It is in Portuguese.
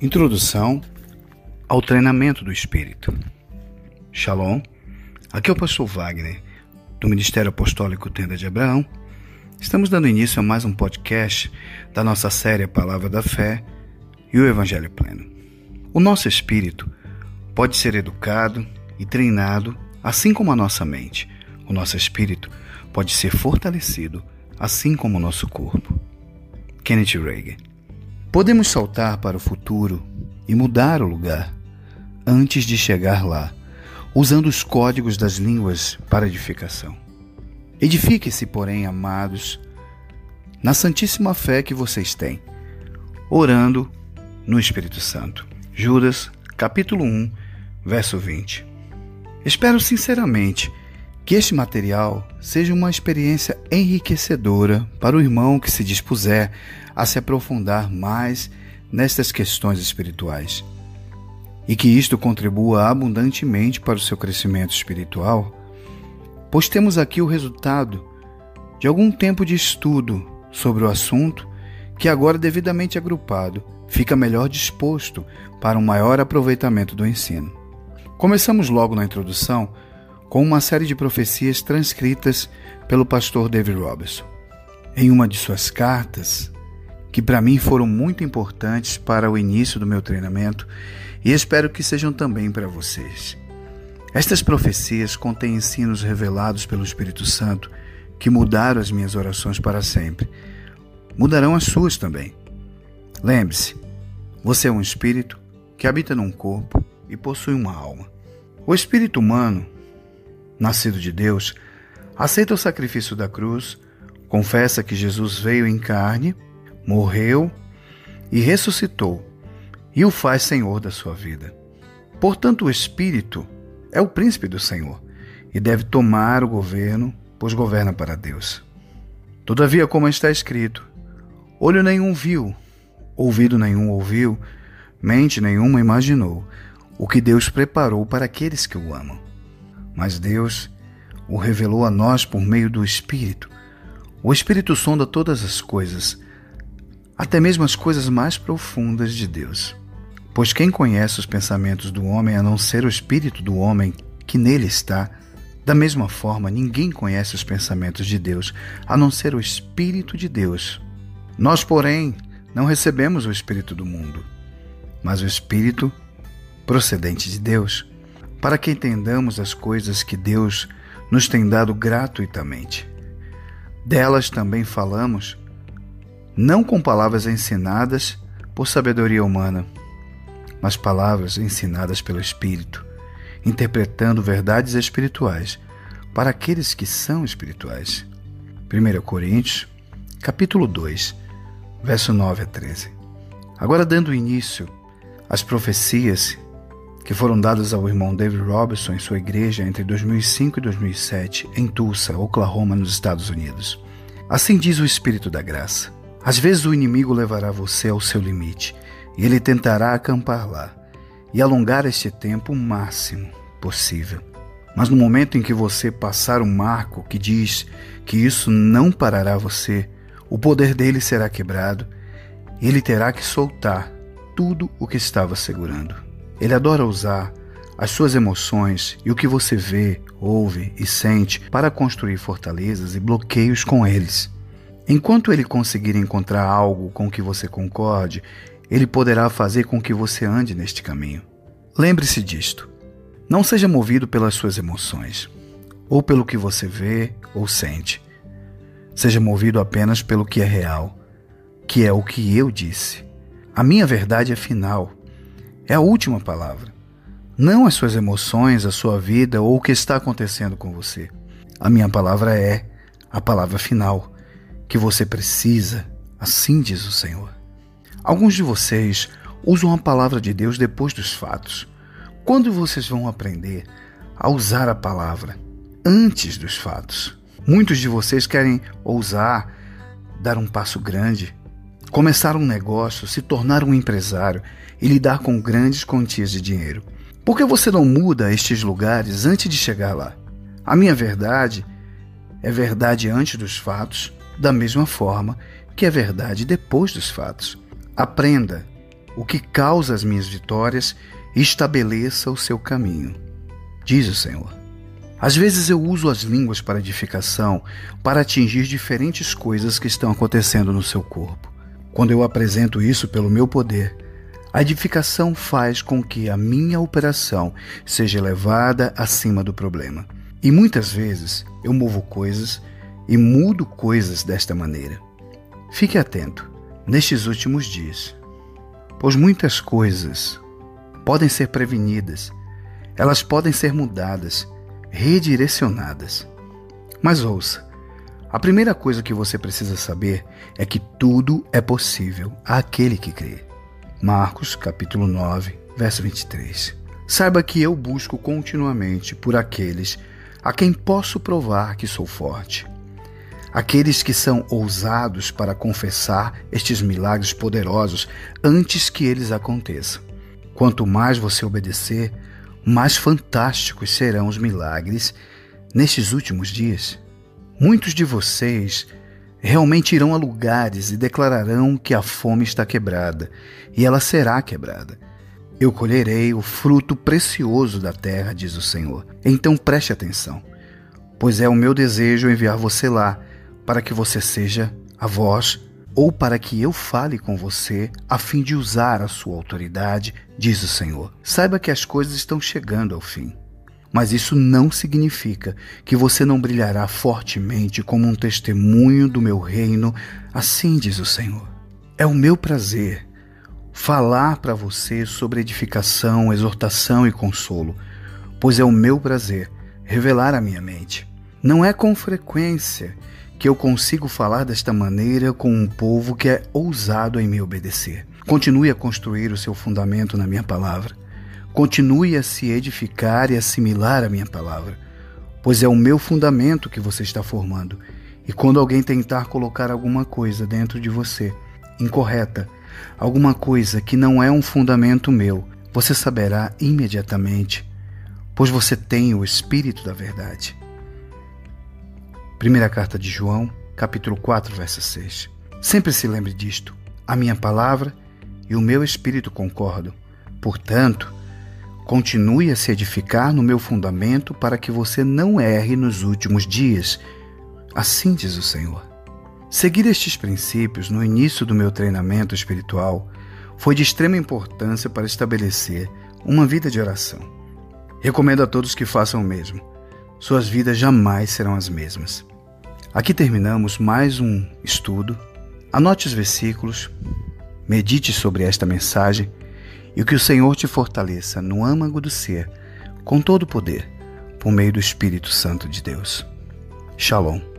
Introdução ao treinamento do espírito. Shalom. Aqui é o pastor Wagner, do Ministério Apostólico Tenda de Abraão. Estamos dando início a mais um podcast da nossa série Palavra da Fé e o Evangelho Pleno. O nosso espírito pode ser educado e treinado assim como a nossa mente. O nosso espírito pode ser fortalecido assim como o nosso corpo. Kenneth Reagan Podemos saltar para o futuro e mudar o lugar antes de chegar lá, usando os códigos das línguas para edificação. Edifique-se, porém, amados, na santíssima fé que vocês têm, orando no Espírito Santo. Judas, capítulo 1, verso 20. Espero sinceramente que este material seja uma experiência enriquecedora para o irmão que se dispuser a se aprofundar mais nestas questões espirituais e que isto contribua abundantemente para o seu crescimento espiritual, pois temos aqui o resultado de algum tempo de estudo sobre o assunto que, agora devidamente agrupado, fica melhor disposto para um maior aproveitamento do ensino. Começamos logo na introdução com uma série de profecias transcritas pelo pastor David Robertson. Em uma de suas cartas, que para mim foram muito importantes para o início do meu treinamento e espero que sejam também para vocês. Estas profecias contêm ensinos revelados pelo Espírito Santo que mudaram as minhas orações para sempre. Mudarão as suas também. Lembre-se, você é um espírito que habita num corpo e possui uma alma. O espírito humano, nascido de Deus, aceita o sacrifício da cruz, confessa que Jesus veio em carne morreu e ressuscitou, e o faz senhor da sua vida. Portanto, o Espírito é o príncipe do Senhor e deve tomar o governo, pois governa para Deus. Todavia, como está escrito, olho nenhum viu, ouvido nenhum ouviu, mente nenhuma imaginou o que Deus preparou para aqueles que o amam. Mas Deus o revelou a nós por meio do Espírito. O Espírito sonda todas as coisas, até mesmo as coisas mais profundas de Deus. Pois quem conhece os pensamentos do homem a não ser o espírito do homem que nele está, da mesma forma ninguém conhece os pensamentos de Deus a não ser o espírito de Deus. Nós, porém, não recebemos o espírito do mundo, mas o espírito procedente de Deus, para que entendamos as coisas que Deus nos tem dado gratuitamente. Delas também falamos não com palavras ensinadas por sabedoria humana, mas palavras ensinadas pelo Espírito, interpretando verdades espirituais para aqueles que são espirituais. 1 Coríntios, capítulo 2, verso 9 a 13. Agora dando início às profecias que foram dadas ao irmão David Robertson em sua igreja entre 2005 e 2007 em Tulsa, Oklahoma, nos Estados Unidos. Assim diz o Espírito da Graça. Às vezes o inimigo levará você ao seu limite e ele tentará acampar lá e alongar este tempo o máximo possível. Mas no momento em que você passar o marco que diz que isso não parará você, o poder dele será quebrado e ele terá que soltar tudo o que estava segurando. Ele adora usar as suas emoções e o que você vê, ouve e sente para construir fortalezas e bloqueios com eles. Enquanto ele conseguir encontrar algo com que você concorde, ele poderá fazer com que você ande neste caminho. Lembre-se disto. Não seja movido pelas suas emoções, ou pelo que você vê ou sente. Seja movido apenas pelo que é real, que é o que eu disse. A minha verdade é final. É a última palavra. Não as suas emoções, a sua vida ou o que está acontecendo com você. A minha palavra é a palavra final que você precisa, assim diz o Senhor. Alguns de vocês usam a palavra de Deus depois dos fatos. Quando vocês vão aprender a usar a palavra antes dos fatos? Muitos de vocês querem ousar, dar um passo grande, começar um negócio, se tornar um empresário e lidar com grandes quantias de dinheiro. Por que você não muda estes lugares antes de chegar lá? A minha verdade é verdade antes dos fatos da mesma forma que é verdade depois dos fatos. Aprenda o que causa as minhas vitórias e estabeleça o seu caminho. Diz o Senhor. Às vezes eu uso as línguas para edificação para atingir diferentes coisas que estão acontecendo no seu corpo. Quando eu apresento isso pelo meu poder, a edificação faz com que a minha operação seja levada acima do problema. E muitas vezes eu movo coisas e mudo coisas desta maneira. Fique atento nestes últimos dias, pois muitas coisas podem ser prevenidas, elas podem ser mudadas redirecionadas. Mas ouça, a primeira coisa que você precisa saber é que tudo é possível àquele que crê. Marcos, capítulo 9, verso 23. Saiba que eu busco continuamente por aqueles a quem posso provar que sou forte. Aqueles que são ousados para confessar estes milagres poderosos antes que eles aconteçam. Quanto mais você obedecer, mais fantásticos serão os milagres nestes últimos dias. Muitos de vocês realmente irão a lugares e declararão que a fome está quebrada, e ela será quebrada. Eu colherei o fruto precioso da terra, diz o Senhor. Então preste atenção, pois é o meu desejo enviar você lá, para que você seja a voz ou para que eu fale com você a fim de usar a sua autoridade, diz o Senhor. Saiba que as coisas estão chegando ao fim. Mas isso não significa que você não brilhará fortemente como um testemunho do meu reino, assim diz o Senhor. É o meu prazer falar para você sobre edificação, exortação e consolo, pois é o meu prazer revelar a minha mente. Não é com frequência que eu consigo falar desta maneira com um povo que é ousado em me obedecer. Continue a construir o seu fundamento na minha palavra. Continue a se edificar e assimilar a minha palavra, pois é o meu fundamento que você está formando. E quando alguém tentar colocar alguma coisa dentro de você, incorreta, alguma coisa que não é um fundamento meu, você saberá imediatamente, pois você tem o Espírito da Verdade. Primeira carta de João, capítulo 4, verso 6. Sempre se lembre disto. A minha palavra e o meu espírito concordam. Portanto, continue a se edificar no meu fundamento para que você não erre nos últimos dias. Assim diz o Senhor. Seguir estes princípios no início do meu treinamento espiritual foi de extrema importância para estabelecer uma vida de oração. Recomendo a todos que façam o mesmo suas vidas jamais serão as mesmas. Aqui terminamos mais um estudo. Anote os versículos, medite sobre esta mensagem e que o Senhor te fortaleça no âmago do ser, com todo o poder, por meio do Espírito Santo de Deus. Shalom.